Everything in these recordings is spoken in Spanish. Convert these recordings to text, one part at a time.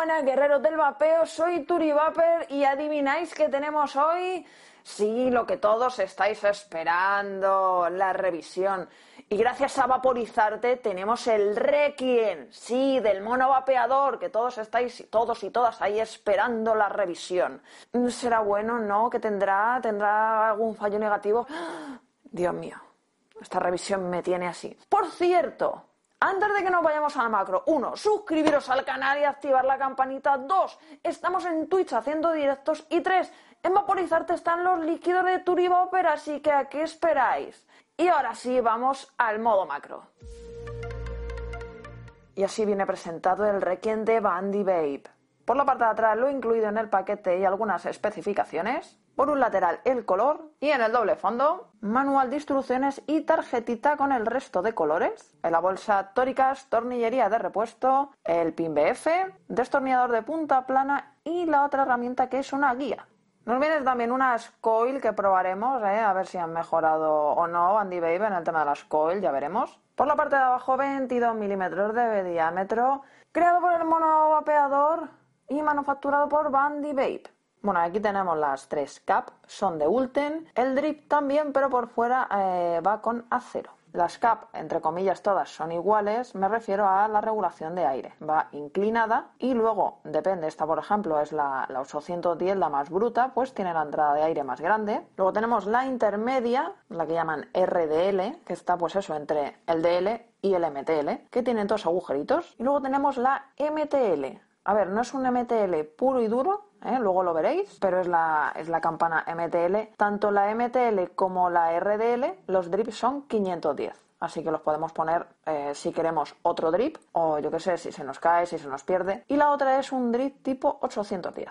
buenas, guerreros del vapeo. Soy Turi Vapor y adivináis qué tenemos hoy. Sí, lo que todos estáis esperando, la revisión. Y gracias a Vaporizarte tenemos el Requiem, sí, del mono vapeador, que todos estáis, todos y todas ahí esperando la revisión. ¿Será bueno? ¿No? ¿Que tendrá? ¿Tendrá algún fallo negativo? Dios mío, esta revisión me tiene así. Por cierto, antes de que nos vayamos al macro, uno, suscribiros al canal y activar la campanita. Dos, estamos en Twitch haciendo directos. Y tres, en Vaporizarte están los líquidos de Turiboper, así que ¿a qué esperáis? Y ahora sí, vamos al modo macro. Y así viene presentado el Requiem de Bandy Babe. Por la parte de atrás lo incluido en el paquete y algunas especificaciones. Por un lateral el color y en el doble fondo manual de instrucciones y tarjetita con el resto de colores. En la bolsa tóricas, tornillería de repuesto, el pin BF, destornillador de punta plana y la otra herramienta que es una guía. Nos vienen también unas coil que probaremos, ¿eh? a ver si han mejorado o no Andy Babe en el tema de las coil, ya veremos. Por la parte de abajo 22 milímetros de diámetro, creado por el mono vapeador y manufacturado por Bandy Babe. Bueno, aquí tenemos las tres cap, son de Ulten, el drip también, pero por fuera eh, va con acero. Las cap, entre comillas, todas son iguales, me refiero a la regulación de aire. Va inclinada y luego, depende, esta por ejemplo es la, la 810, la más bruta, pues tiene la entrada de aire más grande. Luego tenemos la intermedia, la que llaman RDL, que está pues eso, entre el DL y el MTL, que tienen dos agujeritos. Y luego tenemos la MTL. A ver, no es un MTL puro y duro, ¿eh? luego lo veréis, pero es la, es la campana MTL. Tanto la MTL como la RDL, los drips son 510. Así que los podemos poner eh, si queremos otro drip, o yo qué sé, si se nos cae, si se nos pierde. Y la otra es un drip tipo 810.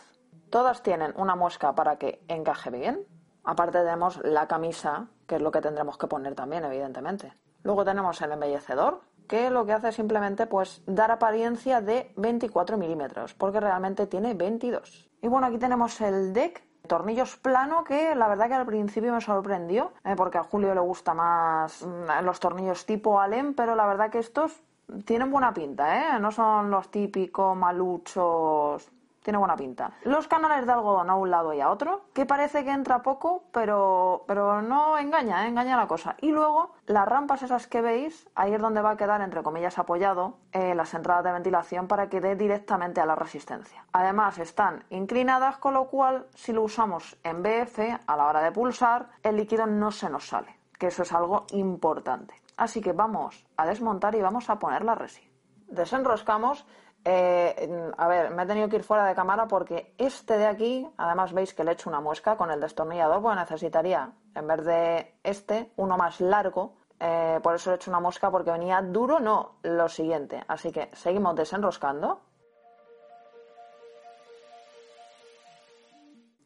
Todas tienen una muesca para que encaje bien. Aparte tenemos la camisa, que es lo que tendremos que poner también, evidentemente. Luego tenemos el embellecedor, que lo que hace es simplemente pues dar apariencia de 24 milímetros, porque realmente tiene 22. Y bueno, aquí tenemos el deck, tornillos plano, que la verdad que al principio me sorprendió, eh, porque a Julio le gusta más mm, los tornillos tipo Allen, pero la verdad que estos tienen buena pinta, ¿eh? No son los típicos maluchos tiene buena pinta. Los canales de algodón a un lado y a otro, que parece que entra poco, pero, pero no engaña, ¿eh? engaña la cosa. Y luego las rampas esas que veis, ahí es donde va a quedar, entre comillas, apoyado eh, las entradas de ventilación para que dé directamente a la resistencia. Además están inclinadas, con lo cual si lo usamos en BF, a la hora de pulsar, el líquido no se nos sale, que eso es algo importante. Así que vamos a desmontar y vamos a poner la resi. Desenroscamos eh, a ver, me he tenido que ir fuera de cámara porque este de aquí, además veis que le he hecho una muesca con el destornillador, pues necesitaría, en vez de este, uno más largo. Eh, por eso he hecho una muesca porque venía duro, no, lo siguiente. Así que seguimos desenroscando.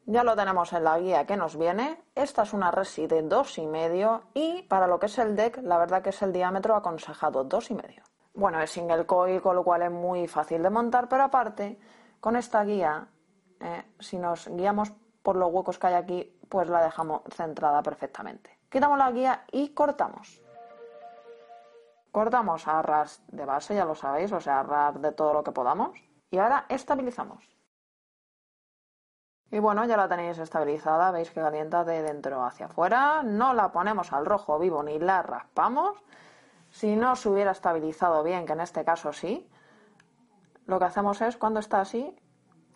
Ya lo tenemos en la guía que nos viene. Esta es una resi de dos y medio y para lo que es el deck, la verdad que es el diámetro aconsejado dos y medio. Bueno, es single coil, con lo cual es muy fácil de montar, pero aparte, con esta guía, eh, si nos guiamos por los huecos que hay aquí, pues la dejamos centrada perfectamente. Quitamos la guía y cortamos. Cortamos a ras de base, ya lo sabéis, o sea, a ras de todo lo que podamos. Y ahora estabilizamos. Y bueno, ya la tenéis estabilizada, veis que calienta de dentro hacia afuera. No la ponemos al rojo vivo ni la raspamos si no se hubiera estabilizado bien, que en este caso sí, lo que hacemos es, cuando está así,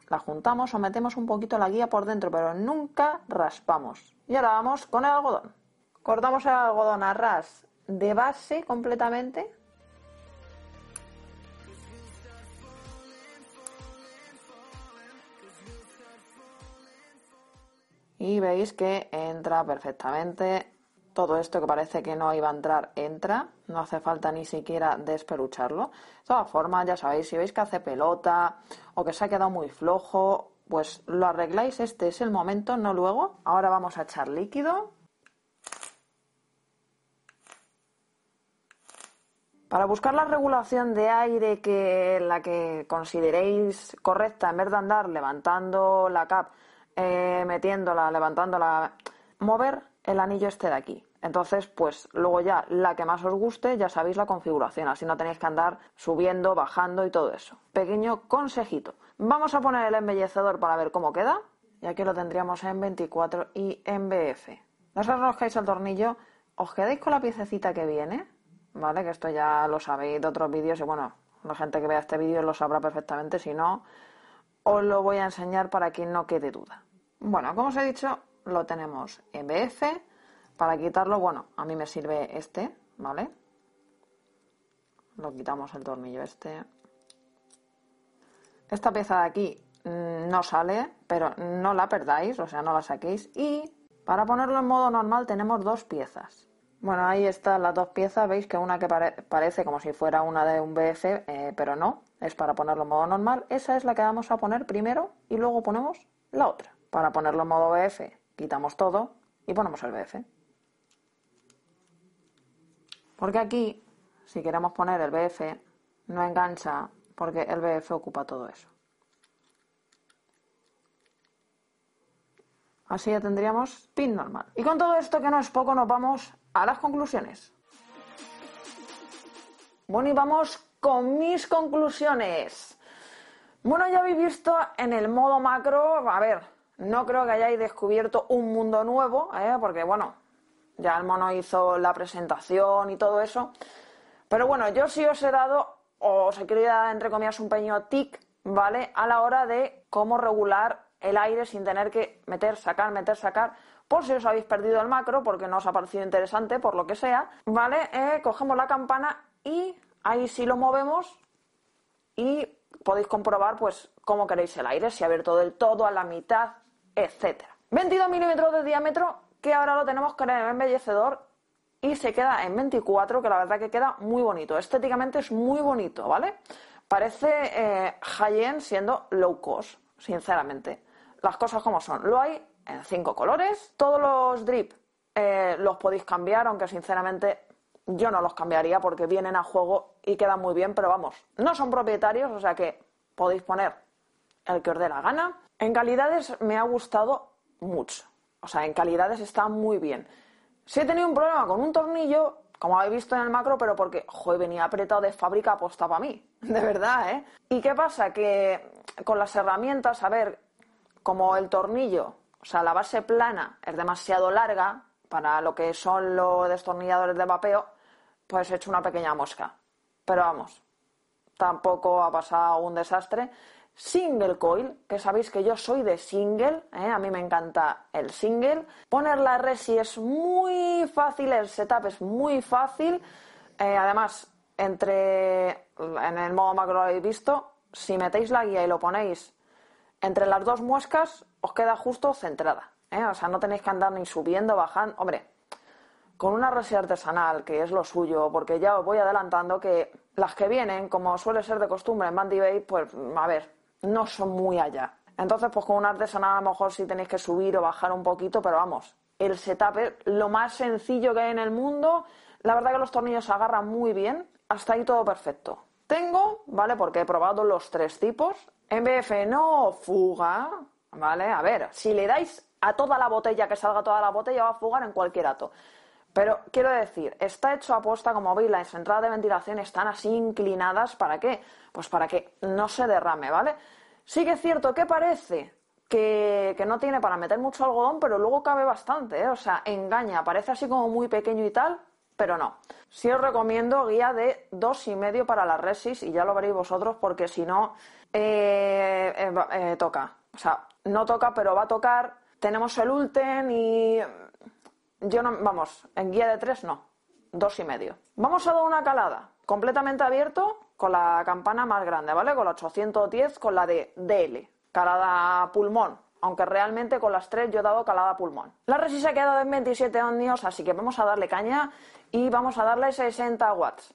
la juntamos o metemos un poquito la guía por dentro, pero nunca raspamos. Y ahora vamos con el algodón. Cortamos el algodón a ras de base completamente. Y veis que entra perfectamente todo esto que parece que no iba a entrar, entra. No hace falta ni siquiera desperucharlo. De todas formas, ya sabéis, si veis que hace pelota o que se ha quedado muy flojo, pues lo arregláis. Este es el momento, no luego. Ahora vamos a echar líquido. Para buscar la regulación de aire que la que consideréis correcta, en vez de andar levantando la cap, eh, metiéndola, levantándola, mover el anillo este de aquí. Entonces, pues luego ya la que más os guste, ya sabéis la configuración, así no tenéis que andar subiendo, bajando y todo eso. Pequeño consejito. Vamos a poner el embellecedor para ver cómo queda. Y aquí lo tendríamos en 24 y en BF. No os arrojéis el tornillo, os quedáis con la piececita que viene, ¿vale? Que esto ya lo sabéis de otros vídeos y bueno, la gente que vea este vídeo lo sabrá perfectamente, si no, os lo voy a enseñar para que no quede duda. Bueno, como os he dicho, lo tenemos en BF. Para quitarlo, bueno, a mí me sirve este, ¿vale? Lo quitamos el tornillo este. Esta pieza de aquí mm, no sale, pero no la perdáis, o sea, no la saquéis. Y para ponerlo en modo normal tenemos dos piezas. Bueno, ahí están las dos piezas. Veis que una que parece como si fuera una de un BF, eh, pero no. Es para ponerlo en modo normal. Esa es la que vamos a poner primero y luego ponemos la otra. Para ponerlo en modo BF, quitamos todo y ponemos el BF. Porque aquí, si queremos poner el BF, no engancha porque el BF ocupa todo eso. Así ya tendríamos pin normal. Y con todo esto que no es poco, nos vamos a las conclusiones. Bueno, y vamos con mis conclusiones. Bueno, ya habéis visto en el modo macro, a ver, no creo que hayáis descubierto un mundo nuevo, ¿eh? porque bueno, ya el mono hizo la presentación y todo eso. Pero bueno, yo sí os he dado, o os he querido dar entre comillas un pequeño tic, ¿vale? A la hora de cómo regular el aire sin tener que meter, sacar, meter, sacar por si os habéis perdido el macro, porque no os ha parecido interesante, por lo que sea, ¿vale? Eh, cogemos la campana y ahí sí lo movemos y podéis comprobar pues cómo queréis el aire, si abierto del todo, a la mitad, etcétera. 22 milímetros de diámetro, que ahora lo tenemos con el embellecedor y se queda en 24, que la verdad que queda muy bonito. Estéticamente es muy bonito, ¿vale? Parece eh, high-end siendo low cost, sinceramente. Las cosas como son. Lo hay en cinco colores. Todos los drip eh, los podéis cambiar, aunque sinceramente yo no los cambiaría porque vienen a juego y quedan muy bien, pero vamos, no son propietarios, o sea que podéis poner el que os dé la gana. En calidades me ha gustado mucho, o sea, en calidades está muy bien. Si he tenido un problema con un tornillo, como habéis visto en el macro, pero porque, joder, venía apretado de fábrica aposta para mí, de verdad, ¿eh? ¿Y qué pasa? Que con las herramientas, a ver, como el tornillo o sea, la base plana es demasiado larga para lo que son los destornilladores de vapeo, pues he hecho una pequeña mosca. Pero vamos, tampoco ha pasado un desastre. Single coil, que sabéis que yo soy de single, ¿eh? a mí me encanta el single. Poner la resi es muy fácil, el setup es muy fácil. Eh, además, entre en el modo macro lo habéis visto, si metéis la guía y lo ponéis entre las dos muescas os queda justo centrada. ¿eh? O sea, no tenéis que andar ni subiendo, bajando. Hombre, con una resi artesanal, que es lo suyo, porque ya os voy adelantando que las que vienen, como suele ser de costumbre en Bandy Bay, pues a ver, no son muy allá. Entonces, pues con una artesanal a lo mejor sí tenéis que subir o bajar un poquito, pero vamos, el setup es lo más sencillo que hay en el mundo. La verdad que los tornillos se agarran muy bien, hasta ahí todo perfecto. Tengo, ¿vale? Porque he probado los tres tipos. MBF no fuga, ¿vale? A ver, si le dais a toda la botella, que salga toda la botella, va a fugar en cualquier ato. Pero quiero decir, está hecho a posta, como veis, las entradas de ventilación están así inclinadas. ¿Para qué? Pues para que no se derrame, ¿vale? Sí que es cierto que parece que, que no tiene para meter mucho algodón, pero luego cabe bastante, ¿eh? O sea, engaña, parece así como muy pequeño y tal, pero no. Sí os recomiendo guía de dos y medio para la resis y ya lo veréis vosotros porque si no eh, eh, eh, toca. O sea, no toca, pero va a tocar. Tenemos el Ulten y yo no, vamos, en guía de tres no, dos y medio. Vamos a dar una calada completamente abierto con la campana más grande, ¿vale? Con la 810, con la de DL, calada pulmón. aunque realmente con las tres yo he dado calada pulmón. La resi se ha quedado en 27 ohmios, así que vamos a darle caña y vamos a darle 60 watts.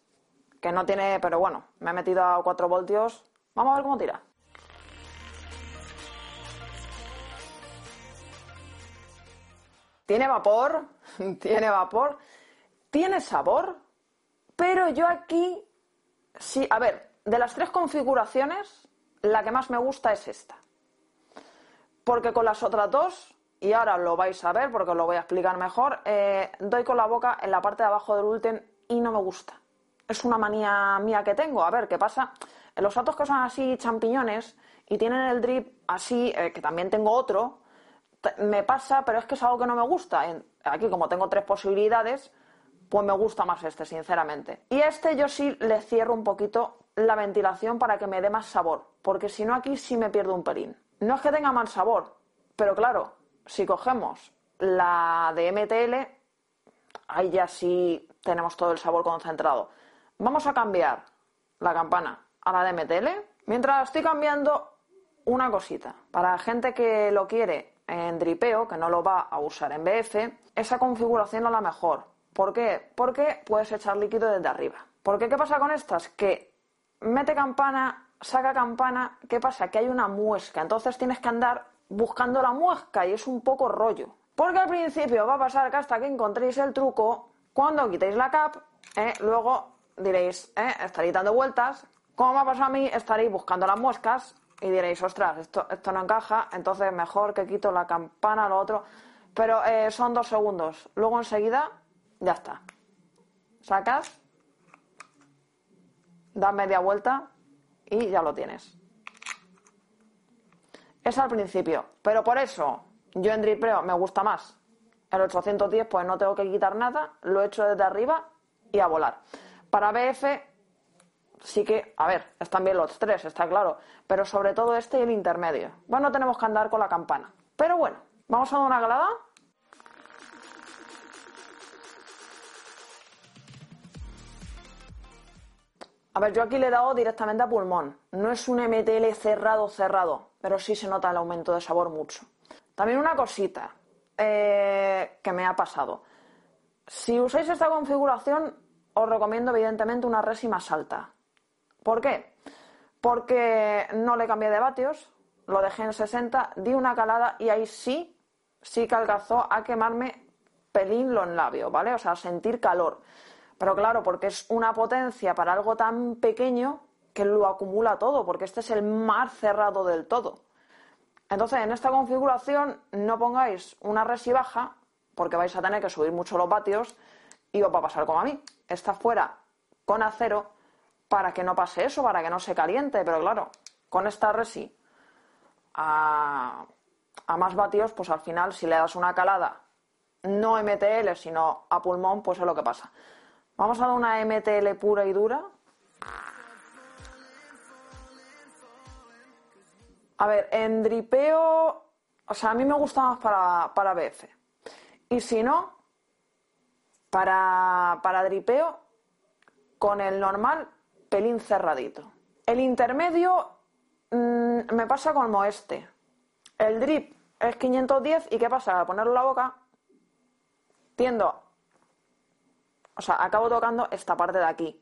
Que no tiene, pero bueno, me he metido a 4 voltios. Vamos a ver cómo tira. Tiene vapor, tiene vapor, tiene sabor, pero yo aquí, sí, a ver, de las tres configuraciones, la que más me gusta es esta. Porque con las otras dos, y ahora lo vais a ver porque os lo voy a explicar mejor, eh, doy con la boca en la parte de abajo del ulten y no me gusta. Es una manía mía que tengo. A ver, ¿qué pasa? Los datos que son así champiñones y tienen el drip así, eh, que también tengo otro, me pasa, pero es que es algo que no me gusta. Aquí, como tengo tres posibilidades, pues me gusta más este, sinceramente. Y este yo sí le cierro un poquito la ventilación para que me dé más sabor, porque si no aquí sí me pierdo un pelín. No es que tenga mal sabor, pero claro, si cogemos la de MTL, ahí ya sí tenemos todo el sabor concentrado. Vamos a cambiar la campana a la de MTL. Mientras estoy cambiando una cosita, para gente que lo quiere en dripeo, que no lo va a usar en BF, esa configuración es la mejor. ¿Por qué? Porque puedes echar líquido desde arriba. Porque ¿qué pasa con estas? Que mete campana, saca campana, ¿qué pasa? Que hay una muesca, entonces tienes que andar buscando la muesca y es un poco rollo. Porque al principio va a pasar que hasta que encontréis el truco, cuando quitéis la cap, eh, luego diréis, eh, estaréis dando vueltas, como me ha pasado a mí, estaréis buscando las muescas y diréis, ostras, esto, esto no encaja, entonces mejor que quito la campana, lo otro. Pero eh, son dos segundos. Luego enseguida, ya está. Sacas, das media vuelta y ya lo tienes. Es al principio, pero por eso yo en dripeo me gusta más. El 810 pues no tengo que quitar nada, lo he hecho desde arriba y a volar. Para BF sí que, a ver, están bien los tres, está claro, pero sobre todo este y el intermedio. Bueno, tenemos que andar con la campana. Pero bueno, vamos a dar una galada. A ver, yo aquí le he dado directamente a pulmón. No es un MTL cerrado, cerrado, pero sí se nota el aumento de sabor mucho. También una cosita eh, que me ha pasado. Si usáis esta configuración, os recomiendo evidentemente una resi más alta. ¿Por qué? Porque no le cambié de vatios, lo dejé en 60, di una calada y ahí sí, sí que alcanzó a quemarme pelín los labios, ¿vale? O sea, sentir calor. Pero claro, porque es una potencia para algo tan pequeño que lo acumula todo, porque este es el más cerrado del todo. Entonces, en esta configuración no pongáis una resi baja, porque vais a tener que subir mucho los vatios y os va a pasar como a mí. Está fuera con acero para que no pase eso, para que no se caliente, pero claro, con esta resi a, más vatios, pues al final si le das una calada no MTL, sino a pulmón, pues es lo que pasa. Vamos a dar una MTL pura y dura. A ver, en dripeo, o sea, a mí me gusta más para, para BF. Y si no, para, para dripeo, con el normal, pelín cerradito. El intermedio mmm, me pasa como este. El drip es 510 y ¿qué pasa? Al ponerlo en la boca, tiendo o sea, acabo tocando esta parte de aquí.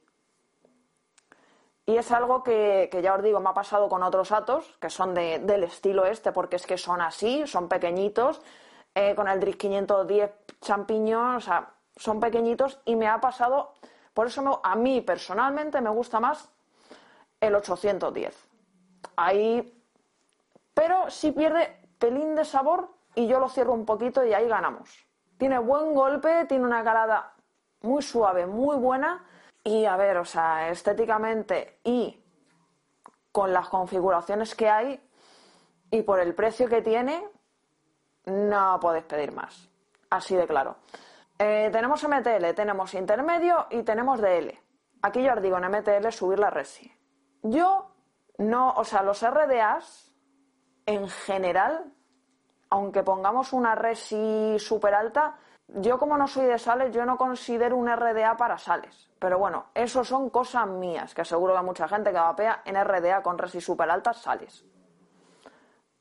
Y es algo que, ya os digo, me ha pasado con otros atos, que son del estilo este, porque es que son así, son pequeñitos, eh, con el Drift 510 champiñón, o sea, son pequeñitos y me ha pasado, por eso a mí personalmente me gusta más el 810. Ahí, pero si pierde pelín de sabor y yo lo cierro un poquito y ahí ganamos. Tiene buen golpe, tiene una calada muy suave, muy buena. Y a ver, o sea, estéticamente y con las configuraciones que hay y por el precio que tiene, no podéis pedir más. Así de claro. Eh, tenemos MTL, tenemos intermedio y tenemos DL. Aquí yo os digo en MTL subir la resi. Yo no, o sea, los RDAs en general, aunque pongamos una resi súper alta, yo como no soy de sales, yo no considero un RDA para sales. Pero bueno, eso son cosas mías, que seguro que mucha gente que vapea en RDA con resi super altas sales.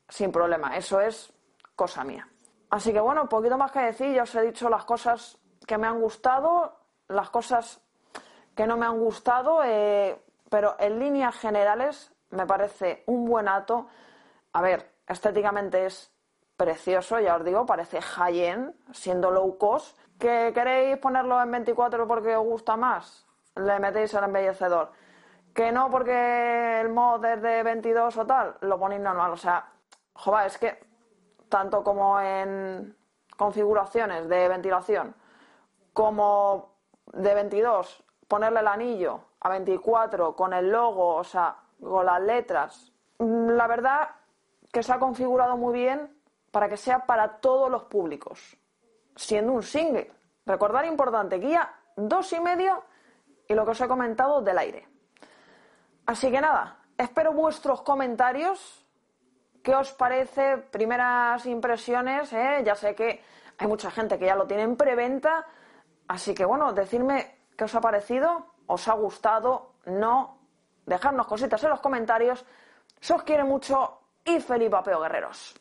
sin problema. Eso es cosa mía. Así que bueno, poquito más que decir, ya os he dicho las cosas que me han gustado, las cosas que no me han gustado, eh, pero en líneas generales me parece un buen ato. A ver, estéticamente es precioso, ya os digo, parece high-end, siendo low cost. ¿Que queréis ponerlo en 24 porque os gusta más? Le metéis el embellecedor. Que no porque el mod es de 22 o tal, lo ponéis normal. O sea, joder, es que tanto como en configuraciones de ventilación como de 22, ponerle el anillo a 24 con el logo, o sea, con las letras. La verdad que se ha configurado muy bien para que sea para todos los públicos, siendo un single. Recordar importante, guía dos y medio y lo que os he comentado del aire. Así que nada, espero vuestros comentarios. ¿Qué os parece? Primeras impresiones, ¿eh? ya sé que hay mucha gente que ya lo tiene en preventa, así que bueno, decidme qué os ha parecido, os ha gustado, no, dejadnos cositas en los comentarios. Se os quiere mucho y feliz papeo, guerreros.